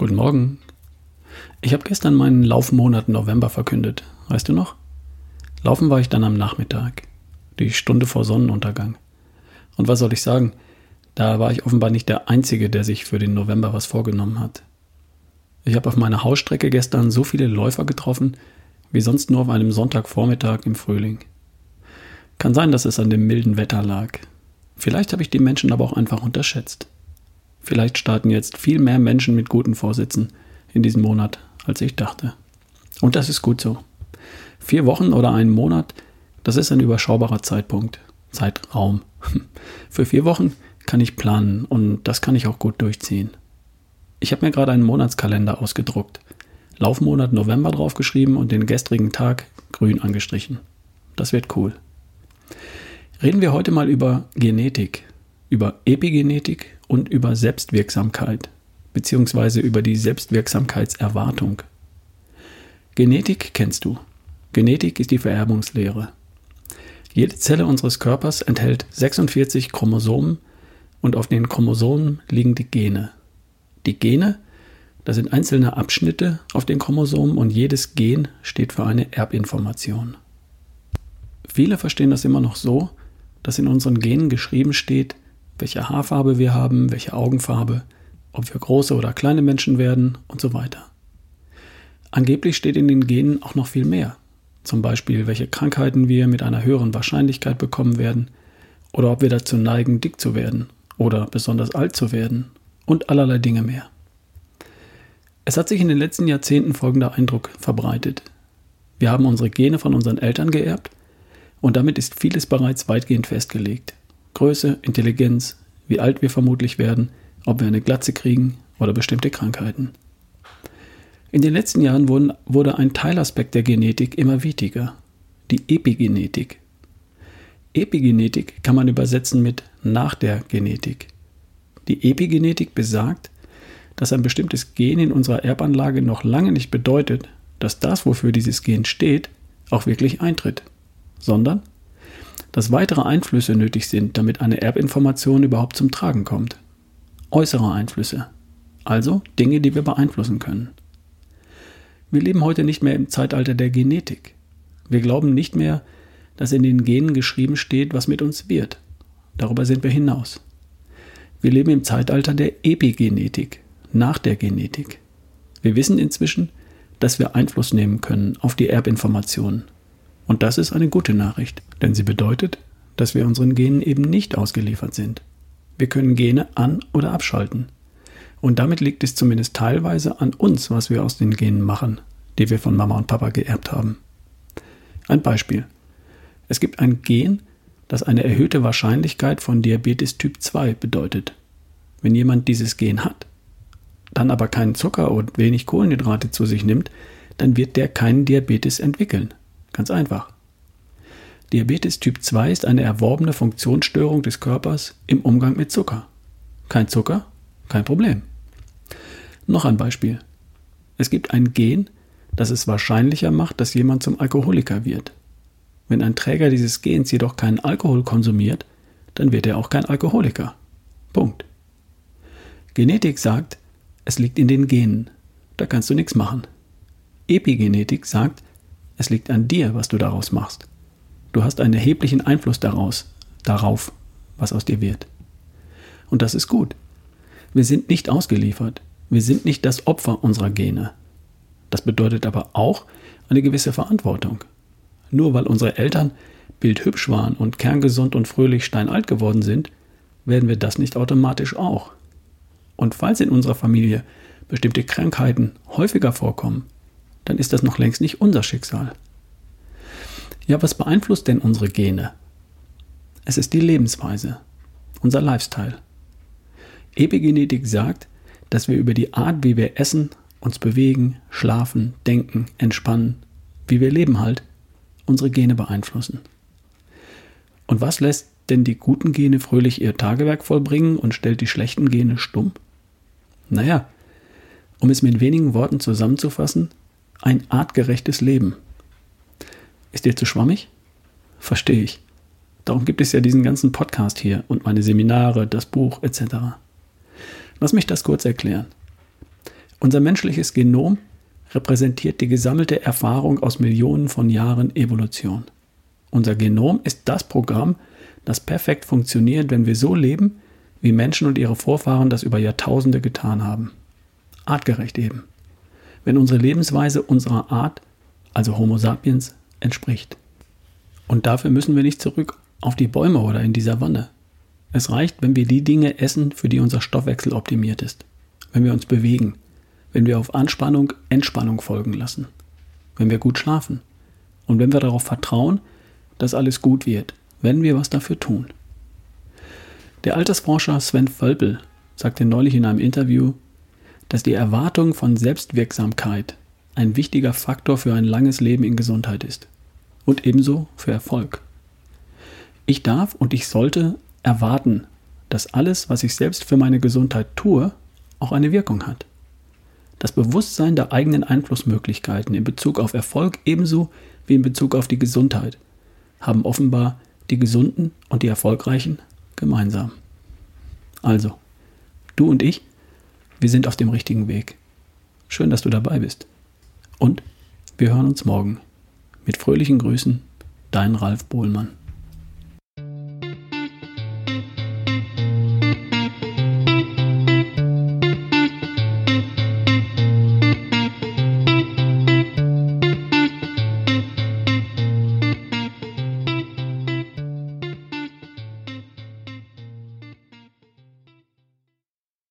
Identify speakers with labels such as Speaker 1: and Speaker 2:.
Speaker 1: Guten Morgen. Ich habe gestern meinen Laufmonat November verkündet. Weißt du noch? Laufen war ich dann am Nachmittag. Die Stunde vor Sonnenuntergang. Und was soll ich sagen? Da war ich offenbar nicht der Einzige, der sich für den November was vorgenommen hat. Ich habe auf meiner Hausstrecke gestern so viele Läufer getroffen, wie sonst nur auf einem Sonntagvormittag im Frühling. Kann sein, dass es an dem milden Wetter lag. Vielleicht habe ich die Menschen aber auch einfach unterschätzt. Vielleicht starten jetzt viel mehr Menschen mit guten Vorsätzen in diesem Monat, als ich dachte. Und das ist gut so. Vier Wochen oder einen Monat, das ist ein überschaubarer Zeitpunkt, Zeitraum. Für vier Wochen kann ich planen und das kann ich auch gut durchziehen. Ich habe mir gerade einen Monatskalender ausgedruckt, Laufmonat November draufgeschrieben und den gestrigen Tag grün angestrichen. Das wird cool. Reden wir heute mal über Genetik, über Epigenetik und über Selbstwirksamkeit beziehungsweise über die Selbstwirksamkeitserwartung. Genetik kennst du. Genetik ist die Vererbungslehre. Jede Zelle unseres Körpers enthält 46 Chromosomen und auf den Chromosomen liegen die Gene. Die Gene, das sind einzelne Abschnitte auf den Chromosomen und jedes Gen steht für eine Erbinformation. Viele verstehen das immer noch so, dass in unseren Genen geschrieben steht, welche Haarfarbe wir haben, welche Augenfarbe, ob wir große oder kleine Menschen werden und so weiter. Angeblich steht in den Genen auch noch viel mehr. Zum Beispiel, welche Krankheiten wir mit einer höheren Wahrscheinlichkeit bekommen werden oder ob wir dazu neigen, dick zu werden oder besonders alt zu werden und allerlei Dinge mehr. Es hat sich in den letzten Jahrzehnten folgender Eindruck verbreitet. Wir haben unsere Gene von unseren Eltern geerbt und damit ist vieles bereits weitgehend festgelegt. Größe, Intelligenz, wie alt wir vermutlich werden, ob wir eine Glatze kriegen oder bestimmte Krankheiten. In den letzten Jahren wurden, wurde ein Teilaspekt der Genetik immer wichtiger, die Epigenetik. Epigenetik kann man übersetzen mit nach der Genetik. Die Epigenetik besagt, dass ein bestimmtes Gen in unserer Erbanlage noch lange nicht bedeutet, dass das, wofür dieses Gen steht, auch wirklich eintritt, sondern dass weitere Einflüsse nötig sind, damit eine Erbinformation überhaupt zum Tragen kommt. Äußere Einflüsse, also Dinge, die wir beeinflussen können. Wir leben heute nicht mehr im Zeitalter der Genetik. Wir glauben nicht mehr, dass in den Genen geschrieben steht, was mit uns wird. Darüber sind wir hinaus. Wir leben im Zeitalter der Epigenetik, nach der Genetik. Wir wissen inzwischen, dass wir Einfluss nehmen können auf die Erbinformationen und das ist eine gute Nachricht, denn sie bedeutet, dass wir unseren Genen eben nicht ausgeliefert sind. Wir können Gene an- oder abschalten. Und damit liegt es zumindest teilweise an uns, was wir aus den Genen machen, die wir von Mama und Papa geerbt haben. Ein Beispiel. Es gibt ein Gen, das eine erhöhte Wahrscheinlichkeit von Diabetes Typ 2 bedeutet. Wenn jemand dieses Gen hat, dann aber keinen Zucker und wenig Kohlenhydrate zu sich nimmt, dann wird der keinen Diabetes entwickeln. Ganz einfach. Diabetes Typ 2 ist eine erworbene Funktionsstörung des Körpers im Umgang mit Zucker. Kein Zucker, kein Problem. Noch ein Beispiel. Es gibt ein Gen, das es wahrscheinlicher macht, dass jemand zum Alkoholiker wird. Wenn ein Träger dieses Gens jedoch keinen Alkohol konsumiert, dann wird er auch kein Alkoholiker. Punkt. Genetik sagt, es liegt in den Genen. Da kannst du nichts machen. Epigenetik sagt, es liegt an dir, was du daraus machst. Du hast einen erheblichen Einfluss daraus, darauf, was aus dir wird. Und das ist gut. Wir sind nicht ausgeliefert. Wir sind nicht das Opfer unserer Gene. Das bedeutet aber auch eine gewisse Verantwortung. Nur weil unsere Eltern bildhübsch waren und kerngesund und fröhlich steinalt geworden sind, werden wir das nicht automatisch auch. Und falls in unserer Familie bestimmte Krankheiten häufiger vorkommen, dann ist das noch längst nicht unser Schicksal. Ja, was beeinflusst denn unsere Gene? Es ist die Lebensweise, unser Lifestyle. Epigenetik sagt, dass wir über die Art, wie wir essen, uns bewegen, schlafen, denken, entspannen, wie wir leben halt, unsere Gene beeinflussen. Und was lässt denn die guten Gene fröhlich ihr Tagewerk vollbringen und stellt die schlechten Gene stumm? Naja, um es mit wenigen Worten zusammenzufassen, ein artgerechtes Leben. Ist dir zu schwammig? Verstehe ich. Darum gibt es ja diesen ganzen Podcast hier und meine Seminare, das Buch etc. Lass mich das kurz erklären. Unser menschliches Genom repräsentiert die gesammelte Erfahrung aus Millionen von Jahren Evolution. Unser Genom ist das Programm, das perfekt funktioniert, wenn wir so leben, wie Menschen und ihre Vorfahren das über Jahrtausende getan haben. Artgerecht eben. Wenn unsere Lebensweise unserer Art, also Homo sapiens, entspricht. Und dafür müssen wir nicht zurück auf die Bäume oder in die Savanne. Es reicht, wenn wir die Dinge essen, für die unser Stoffwechsel optimiert ist. Wenn wir uns bewegen, wenn wir auf Anspannung Entspannung folgen lassen, wenn wir gut schlafen und wenn wir darauf vertrauen, dass alles gut wird, wenn wir was dafür tun. Der Altersforscher Sven Völpel sagte neulich in einem Interview, dass die Erwartung von Selbstwirksamkeit ein wichtiger Faktor für ein langes Leben in Gesundheit ist und ebenso für Erfolg. Ich darf und ich sollte erwarten, dass alles, was ich selbst für meine Gesundheit tue, auch eine Wirkung hat. Das Bewusstsein der eigenen Einflussmöglichkeiten in Bezug auf Erfolg ebenso wie in Bezug auf die Gesundheit haben offenbar die Gesunden und die Erfolgreichen gemeinsam. Also, du und ich, wir sind auf dem richtigen Weg. Schön, dass du dabei bist. Und wir hören uns morgen. Mit fröhlichen Grüßen, dein Ralf Bohlmann.